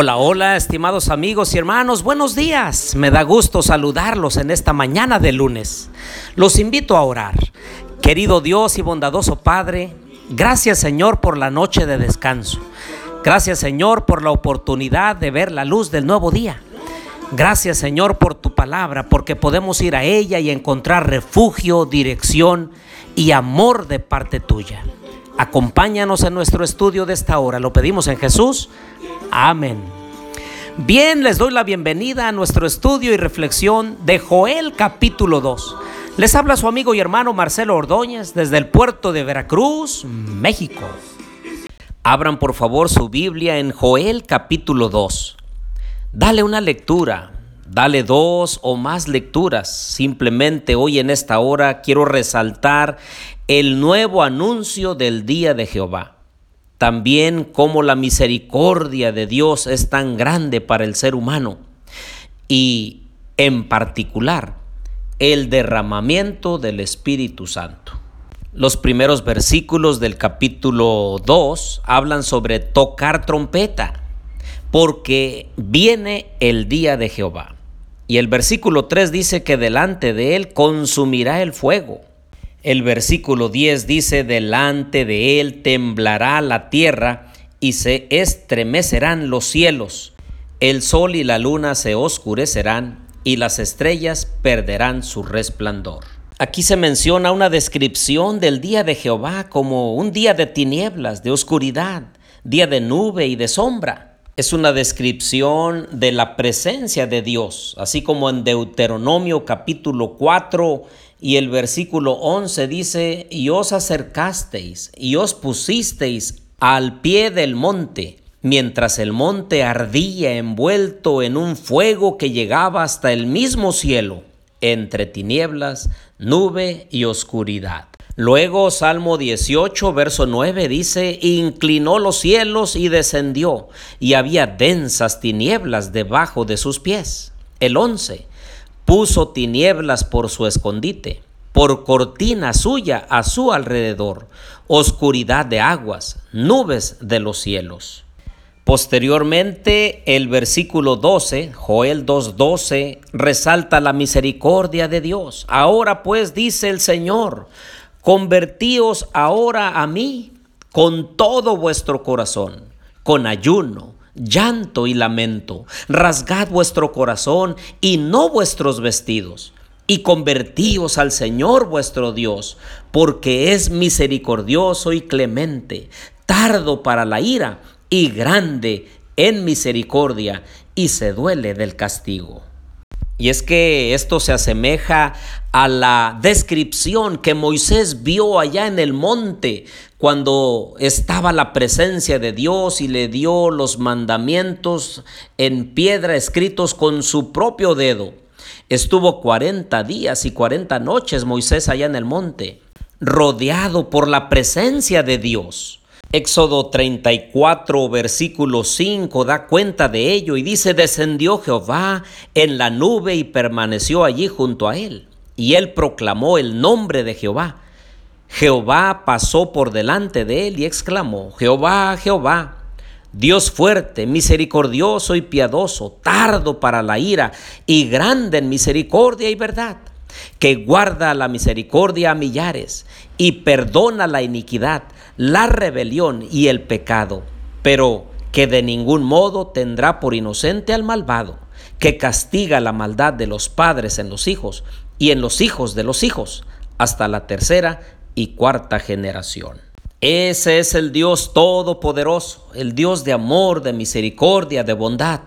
Hola, hola, estimados amigos y hermanos, buenos días. Me da gusto saludarlos en esta mañana de lunes. Los invito a orar. Querido Dios y bondadoso Padre, gracias Señor por la noche de descanso. Gracias Señor por la oportunidad de ver la luz del nuevo día. Gracias Señor por tu palabra, porque podemos ir a ella y encontrar refugio, dirección y amor de parte tuya. Acompáñanos en nuestro estudio de esta hora. Lo pedimos en Jesús. Amén. Bien, les doy la bienvenida a nuestro estudio y reflexión de Joel capítulo 2. Les habla su amigo y hermano Marcelo Ordóñez desde el puerto de Veracruz, México. Abran por favor su Biblia en Joel capítulo 2. Dale una lectura, dale dos o más lecturas. Simplemente hoy en esta hora quiero resaltar el nuevo anuncio del día de Jehová. También cómo la misericordia de Dios es tan grande para el ser humano y en particular el derramamiento del Espíritu Santo. Los primeros versículos del capítulo 2 hablan sobre tocar trompeta, porque viene el día de Jehová. Y el versículo 3 dice que delante de él consumirá el fuego. El versículo 10 dice, delante de él temblará la tierra y se estremecerán los cielos. El sol y la luna se oscurecerán y las estrellas perderán su resplandor. Aquí se menciona una descripción del día de Jehová como un día de tinieblas, de oscuridad, día de nube y de sombra. Es una descripción de la presencia de Dios, así como en Deuteronomio capítulo 4 y el versículo 11 dice, y os acercasteis y os pusisteis al pie del monte, mientras el monte ardía envuelto en un fuego que llegaba hasta el mismo cielo, entre tinieblas, nube y oscuridad. Luego Salmo 18, verso 9 dice, inclinó los cielos y descendió, y había densas tinieblas debajo de sus pies. El 11, puso tinieblas por su escondite, por cortina suya a su alrededor, oscuridad de aguas, nubes de los cielos. Posteriormente, el versículo 12, Joel 2.12, resalta la misericordia de Dios. Ahora pues dice el Señor, convertíos ahora a mí con todo vuestro corazón, con ayuno, llanto y lamento. Rasgad vuestro corazón y no vuestros vestidos. Y convertíos al Señor vuestro Dios, porque es misericordioso y clemente, tardo para la ira y grande en misericordia, y se duele del castigo. Y es que esto se asemeja a la descripción que Moisés vio allá en el monte cuando estaba la presencia de Dios y le dio los mandamientos en piedra escritos con su propio dedo. Estuvo 40 días y 40 noches Moisés allá en el monte, rodeado por la presencia de Dios. Éxodo 34, versículo 5 da cuenta de ello y dice, descendió Jehová en la nube y permaneció allí junto a él. Y él proclamó el nombre de Jehová Jehová pasó por delante de él y exclamó, Jehová, Jehová, Dios fuerte, misericordioso y piadoso, tardo para la ira y grande en misericordia y verdad, que guarda la misericordia a millares y perdona la iniquidad, la rebelión y el pecado, pero que de ningún modo tendrá por inocente al malvado, que castiga la maldad de los padres en los hijos y en los hijos de los hijos, hasta la tercera y cuarta generación. Ese es el Dios todopoderoso, el Dios de amor, de misericordia, de bondad.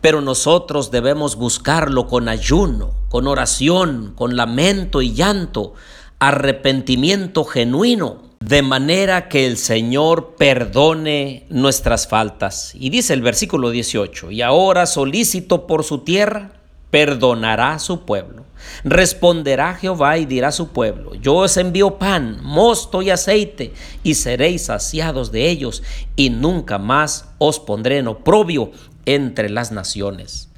Pero nosotros debemos buscarlo con ayuno, con oración, con lamento y llanto, arrepentimiento genuino, de manera que el Señor perdone nuestras faltas. Y dice el versículo 18, y ahora solícito por su tierra, perdonará a su pueblo. Responderá Jehová y dirá a su pueblo, yo os envío pan, mosto y aceite, y seréis saciados de ellos, y nunca más os pondré en oprobio entre las naciones.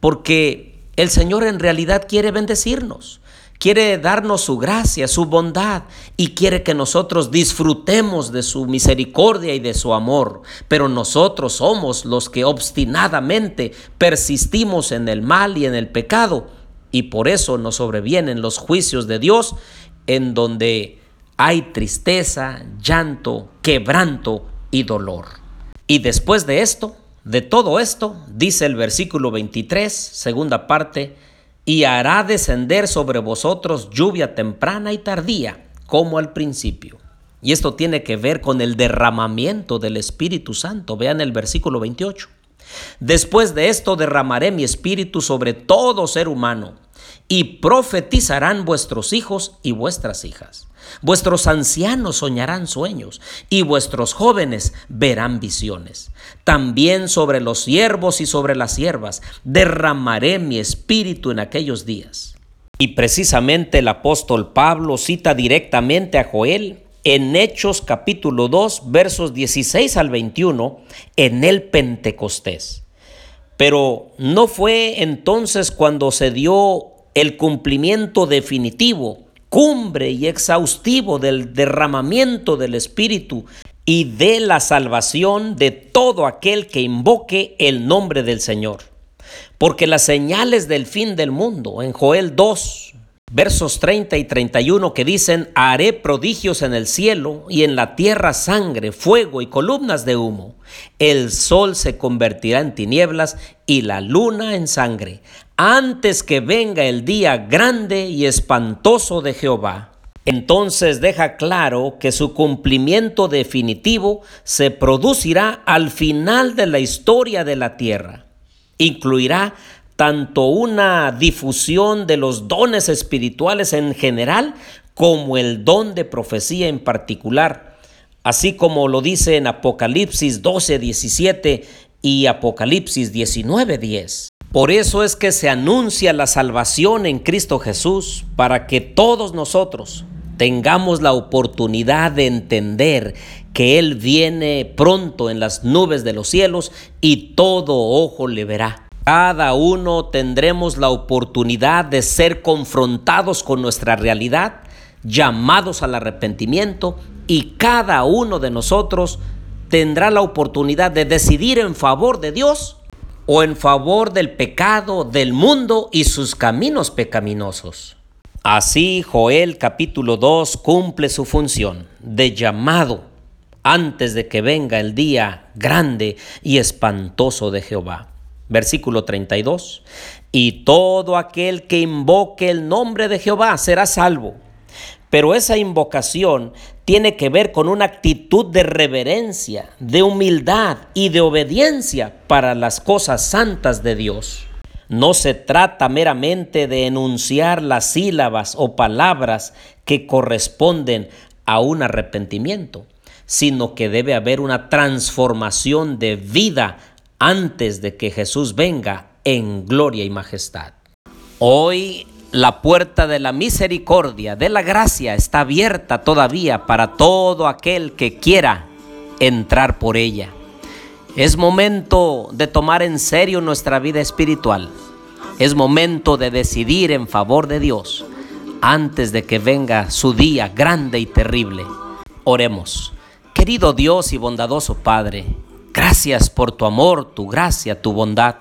Porque el Señor en realidad quiere bendecirnos, quiere darnos su gracia, su bondad y quiere que nosotros disfrutemos de su misericordia y de su amor. Pero nosotros somos los que obstinadamente persistimos en el mal y en el pecado y por eso nos sobrevienen los juicios de Dios en donde hay tristeza, llanto, quebranto y dolor. Y después de esto, de todo esto, dice el versículo 23, segunda parte, y hará descender sobre vosotros lluvia temprana y tardía, como al principio. Y esto tiene que ver con el derramamiento del Espíritu Santo. Vean el versículo 28. Después de esto derramaré mi espíritu sobre todo ser humano y profetizarán vuestros hijos y vuestras hijas. Vuestros ancianos soñarán sueños y vuestros jóvenes verán visiones. También sobre los siervos y sobre las siervas derramaré mi espíritu en aquellos días. Y precisamente el apóstol Pablo cita directamente a Joel en Hechos capítulo 2 versos 16 al 21 en el Pentecostés. Pero no fue entonces cuando se dio el cumplimiento definitivo, cumbre y exhaustivo del derramamiento del Espíritu y de la salvación de todo aquel que invoque el nombre del Señor. Porque las señales del fin del mundo, en Joel 2, versos 30 y 31 que dicen, haré prodigios en el cielo y en la tierra sangre, fuego y columnas de humo. El sol se convertirá en tinieblas y la luna en sangre, antes que venga el día grande y espantoso de Jehová. Entonces deja claro que su cumplimiento definitivo se producirá al final de la historia de la tierra. Incluirá tanto una difusión de los dones espirituales en general como el don de profecía en particular, así como lo dice en Apocalipsis 12, 17 y Apocalipsis 19, 10. Por eso es que se anuncia la salvación en Cristo Jesús, para que todos nosotros tengamos la oportunidad de entender que Él viene pronto en las nubes de los cielos y todo ojo le verá. Cada uno tendremos la oportunidad de ser confrontados con nuestra realidad, llamados al arrepentimiento y cada uno de nosotros tendrá la oportunidad de decidir en favor de Dios o en favor del pecado, del mundo y sus caminos pecaminosos. Así Joel capítulo 2 cumple su función de llamado antes de que venga el día grande y espantoso de Jehová. Versículo 32. Y todo aquel que invoque el nombre de Jehová será salvo. Pero esa invocación tiene que ver con una actitud de reverencia, de humildad y de obediencia para las cosas santas de Dios. No se trata meramente de enunciar las sílabas o palabras que corresponden a un arrepentimiento, sino que debe haber una transformación de vida antes de que Jesús venga en gloria y majestad. Hoy la puerta de la misericordia, de la gracia, está abierta todavía para todo aquel que quiera entrar por ella. Es momento de tomar en serio nuestra vida espiritual. Es momento de decidir en favor de Dios antes de que venga su día grande y terrible. Oremos. Querido Dios y bondadoso Padre, Gracias por tu amor, tu gracia, tu bondad.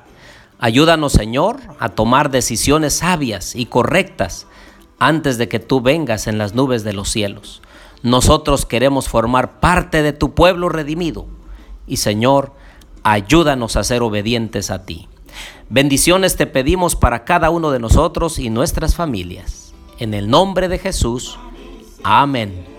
Ayúdanos, Señor, a tomar decisiones sabias y correctas antes de que tú vengas en las nubes de los cielos. Nosotros queremos formar parte de tu pueblo redimido. Y Señor, ayúdanos a ser obedientes a ti. Bendiciones te pedimos para cada uno de nosotros y nuestras familias. En el nombre de Jesús. Amén.